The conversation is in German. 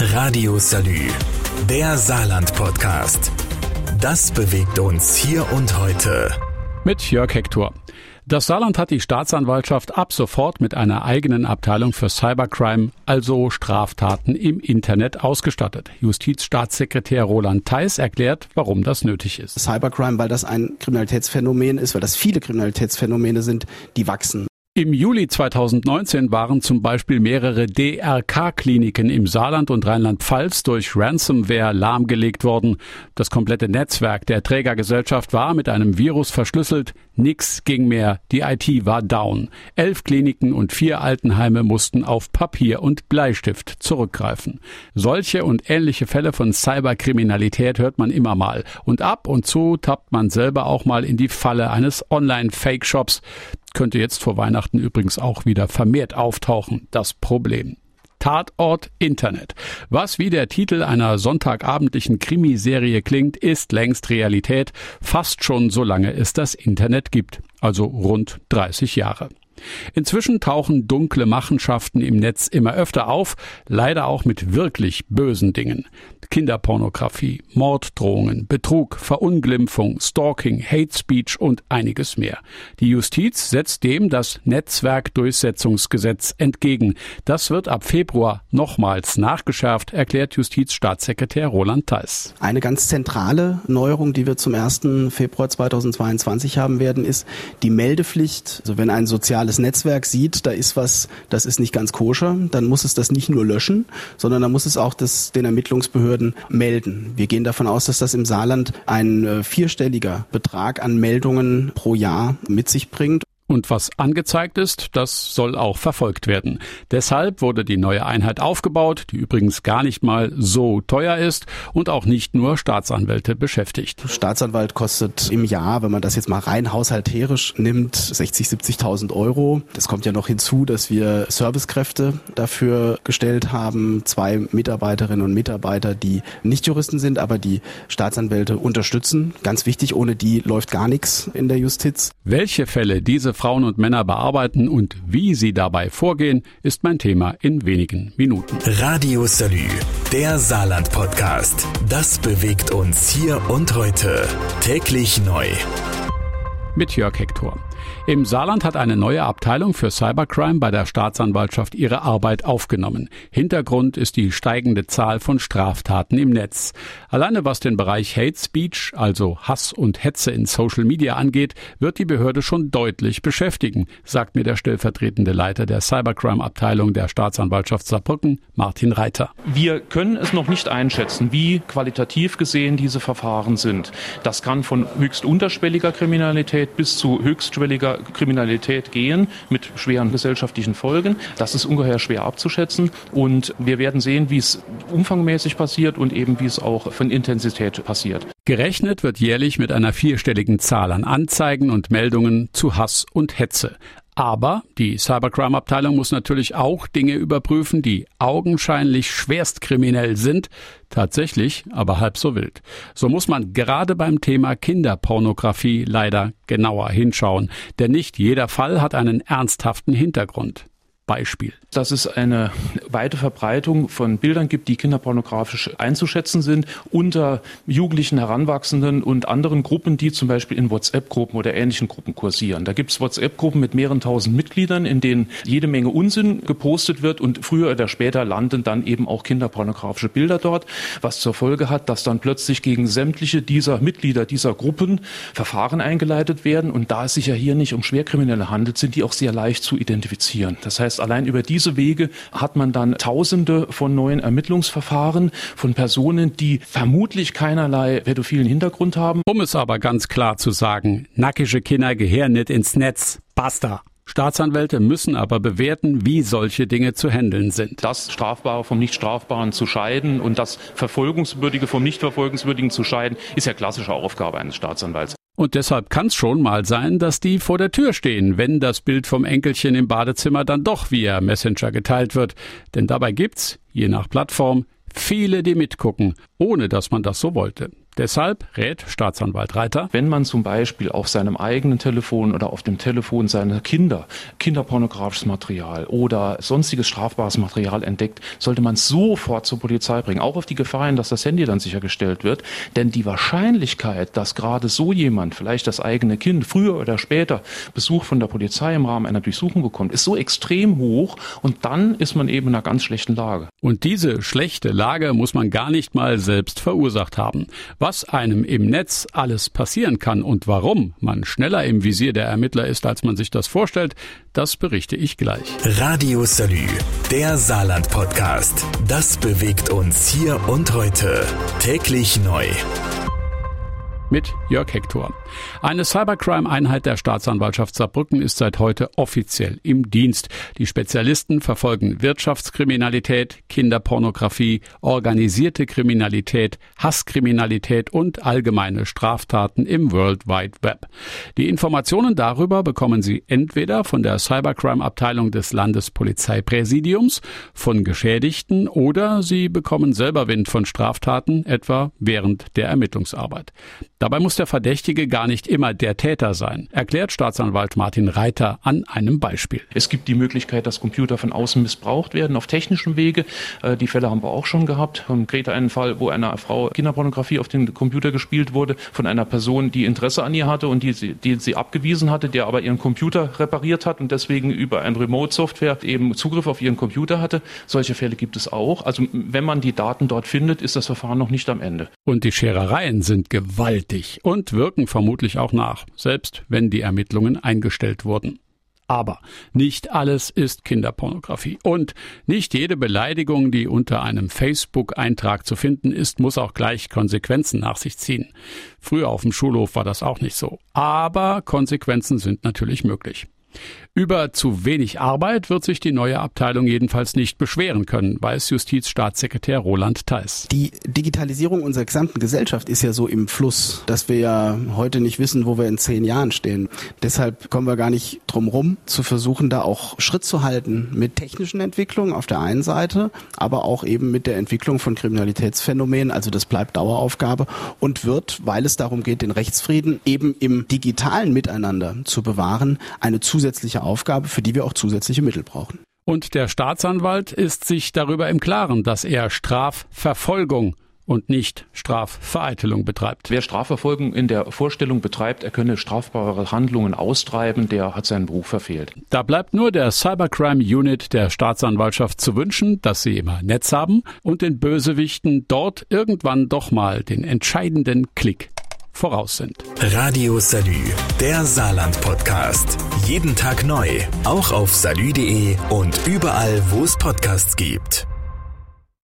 Radio Salü, der Saarland-Podcast. Das bewegt uns hier und heute. Mit Jörg Hector. Das Saarland hat die Staatsanwaltschaft ab sofort mit einer eigenen Abteilung für Cybercrime, also Straftaten im Internet, ausgestattet. Justizstaatssekretär Roland Theis erklärt, warum das nötig ist. Cybercrime, weil das ein Kriminalitätsphänomen ist, weil das viele Kriminalitätsphänomene sind, die wachsen. Im Juli 2019 waren zum Beispiel mehrere DRK-Kliniken im Saarland und Rheinland-Pfalz durch Ransomware lahmgelegt worden. Das komplette Netzwerk der Trägergesellschaft war mit einem Virus verschlüsselt. Nix ging mehr. Die IT war down. Elf Kliniken und vier Altenheime mussten auf Papier und Bleistift zurückgreifen. Solche und ähnliche Fälle von Cyberkriminalität hört man immer mal. Und ab und zu tappt man selber auch mal in die Falle eines Online-Fake-Shops könnte jetzt vor Weihnachten übrigens auch wieder vermehrt auftauchen, das Problem. Tatort Internet. Was wie der Titel einer sonntagabendlichen Krimiserie klingt, ist längst Realität, fast schon so lange es das Internet gibt, also rund 30 Jahre. Inzwischen tauchen dunkle Machenschaften im Netz immer öfter auf, leider auch mit wirklich bösen Dingen. Kinderpornografie, Morddrohungen, Betrug, Verunglimpfung, Stalking, Hate Speech und einiges mehr. Die Justiz setzt dem das Netzwerkdurchsetzungsgesetz entgegen. Das wird ab Februar nochmals nachgeschärft, erklärt Justizstaatssekretär Roland Theis. Eine ganz zentrale Neuerung, die wir zum 1. Februar 2022 haben werden, ist die Meldepflicht. Also wenn ein soziales Netzwerk sieht, da ist was, das ist nicht ganz koscher, dann muss es das nicht nur löschen, sondern dann muss es auch das, den Ermittlungsbehörden Behörden melden. Wir gehen davon aus, dass das im Saarland ein äh, vierstelliger Betrag an Meldungen pro Jahr mit sich bringt. Und was angezeigt ist, das soll auch verfolgt werden. Deshalb wurde die neue Einheit aufgebaut, die übrigens gar nicht mal so teuer ist und auch nicht nur Staatsanwälte beschäftigt. Staatsanwalt kostet im Jahr, wenn man das jetzt mal rein haushalterisch nimmt, 60, 70.000 Euro. Das kommt ja noch hinzu, dass wir Servicekräfte dafür gestellt haben, zwei Mitarbeiterinnen und Mitarbeiter, die nicht Juristen sind, aber die Staatsanwälte unterstützen. Ganz wichtig, ohne die läuft gar nichts in der Justiz. Welche Fälle diese Frauen und Männer bearbeiten und wie sie dabei vorgehen, ist mein Thema in wenigen Minuten. Radio Salü, der Saarland-Podcast. Das bewegt uns hier und heute. Täglich neu. Mit Jörg Hector. Im Saarland hat eine neue Abteilung für Cybercrime bei der Staatsanwaltschaft ihre Arbeit aufgenommen. Hintergrund ist die steigende Zahl von Straftaten im Netz. Alleine was den Bereich Hate Speech, also Hass und Hetze in Social Media angeht, wird die Behörde schon deutlich beschäftigen, sagt mir der stellvertretende Leiter der Cybercrime Abteilung der Staatsanwaltschaft Saarbrücken, Martin Reiter. Wir können es noch nicht einschätzen, wie qualitativ gesehen diese Verfahren sind. Das kann von höchst unterschwelliger Kriminalität bis zu höchstschwelliger Kriminalität gehen mit schweren gesellschaftlichen Folgen. Das ist ungeheuer schwer abzuschätzen und wir werden sehen, wie es umfangmäßig passiert und eben wie es auch von Intensität passiert. Gerechnet wird jährlich mit einer vierstelligen Zahl an Anzeigen und Meldungen zu Hass und Hetze. Aber die Cybercrime-Abteilung muss natürlich auch Dinge überprüfen, die augenscheinlich schwerstkriminell sind, tatsächlich aber halb so wild. So muss man gerade beim Thema Kinderpornografie leider genauer hinschauen, denn nicht jeder Fall hat einen ernsthaften Hintergrund. Beispiel? Dass es eine weite Verbreitung von Bildern gibt, die kinderpornografisch einzuschätzen sind, unter Jugendlichen, Heranwachsenden und anderen Gruppen, die zum Beispiel in WhatsApp-Gruppen oder ähnlichen Gruppen kursieren. Da gibt es WhatsApp-Gruppen mit mehreren tausend Mitgliedern, in denen jede Menge Unsinn gepostet wird und früher oder später landen dann eben auch kinderpornografische Bilder dort, was zur Folge hat, dass dann plötzlich gegen sämtliche dieser Mitglieder dieser Gruppen Verfahren eingeleitet werden. Und da es sich ja hier nicht um Schwerkriminelle handelt, sind die auch sehr leicht zu identifizieren. Das heißt, allein über diese Wege hat man dann Tausende von neuen Ermittlungsverfahren von Personen, die vermutlich keinerlei pädophilen Hintergrund haben. Um es aber ganz klar zu sagen, nackische Kinder gehören nicht ins Netz. Basta. Staatsanwälte müssen aber bewerten, wie solche Dinge zu handeln sind. Das Strafbare vom Nicht-Strafbaren zu scheiden und das Verfolgungswürdige vom Nicht-Verfolgungswürdigen zu scheiden, ist ja klassische Aufgabe eines Staatsanwalts. Und deshalb kann es schon mal sein, dass die vor der Tür stehen, wenn das Bild vom Enkelchen im Badezimmer dann doch via Messenger geteilt wird. Denn dabei gibt's, je nach Plattform, viele, die mitgucken, ohne dass man das so wollte. Deshalb rät Staatsanwalt Reiter, wenn man zum Beispiel auf seinem eigenen Telefon oder auf dem Telefon seiner Kinder kinderpornografisches Material oder sonstiges strafbares Material entdeckt, sollte man sofort zur Polizei bringen, auch auf die Gefahr hin, dass das Handy dann sichergestellt wird. Denn die Wahrscheinlichkeit, dass gerade so jemand, vielleicht das eigene Kind, früher oder später Besuch von der Polizei im Rahmen einer Durchsuchung bekommt, ist so extrem hoch und dann ist man eben in einer ganz schlechten Lage. Und diese schlechte Lage muss man gar nicht mal selbst verursacht haben. Was einem im Netz alles passieren kann und warum man schneller im Visier der Ermittler ist, als man sich das vorstellt, das berichte ich gleich. Radio Salü, der Saarland-Podcast. Das bewegt uns hier und heute. Täglich neu mit Jörg Hector. Eine Cybercrime-Einheit der Staatsanwaltschaft Saarbrücken ist seit heute offiziell im Dienst. Die Spezialisten verfolgen Wirtschaftskriminalität, Kinderpornografie, organisierte Kriminalität, Hasskriminalität und allgemeine Straftaten im World Wide Web. Die Informationen darüber bekommen Sie entweder von der Cybercrime-Abteilung des Landespolizeipräsidiums, von Geschädigten oder Sie bekommen selber Wind von Straftaten, etwa während der Ermittlungsarbeit. Dabei muss der Verdächtige gar nicht immer der Täter sein, erklärt Staatsanwalt Martin Reiter an einem Beispiel. Es gibt die Möglichkeit, dass Computer von außen missbraucht werden auf technischem Wege. Äh, die Fälle haben wir auch schon gehabt. Konkret einen Fall, wo einer Frau Kinderpornografie auf den Computer gespielt wurde von einer Person, die Interesse an ihr hatte und die sie, die sie abgewiesen hatte, der aber ihren Computer repariert hat und deswegen über ein Remote-Software eben Zugriff auf ihren Computer hatte. Solche Fälle gibt es auch. Also wenn man die Daten dort findet, ist das Verfahren noch nicht am Ende. Und die Scherereien sind gewaltig und wirken vermutlich auch nach, selbst wenn die Ermittlungen eingestellt wurden. Aber nicht alles ist Kinderpornografie. Und nicht jede Beleidigung, die unter einem Facebook-Eintrag zu finden ist, muss auch gleich Konsequenzen nach sich ziehen. Früher auf dem Schulhof war das auch nicht so. Aber Konsequenzen sind natürlich möglich. Über zu wenig Arbeit wird sich die neue Abteilung jedenfalls nicht beschweren können, weiß Justizstaatssekretär Roland Theis. Die Digitalisierung unserer gesamten Gesellschaft ist ja so im Fluss, dass wir ja heute nicht wissen, wo wir in zehn Jahren stehen. Deshalb kommen wir gar nicht drum rum, zu versuchen, da auch Schritt zu halten mit technischen Entwicklungen auf der einen Seite, aber auch eben mit der Entwicklung von Kriminalitätsphänomenen. Also das bleibt Daueraufgabe und wird, weil es darum geht, den Rechtsfrieden eben im digitalen Miteinander zu bewahren, eine zusätzliche Aufgabe, für die wir auch zusätzliche Mittel brauchen. Und der Staatsanwalt ist sich darüber im Klaren, dass er Strafverfolgung und nicht Strafvereitelung betreibt. Wer Strafverfolgung in der Vorstellung betreibt, er könne strafbare Handlungen austreiben, der hat seinen Beruf verfehlt. Da bleibt nur der Cybercrime Unit der Staatsanwaltschaft zu wünschen, dass sie immer Netz haben und den Bösewichten dort irgendwann doch mal den entscheidenden Klick voraus sind. Radio Salü, der Saarland-Podcast. Jeden Tag neu, auch auf salü.de und überall, wo es Podcasts gibt.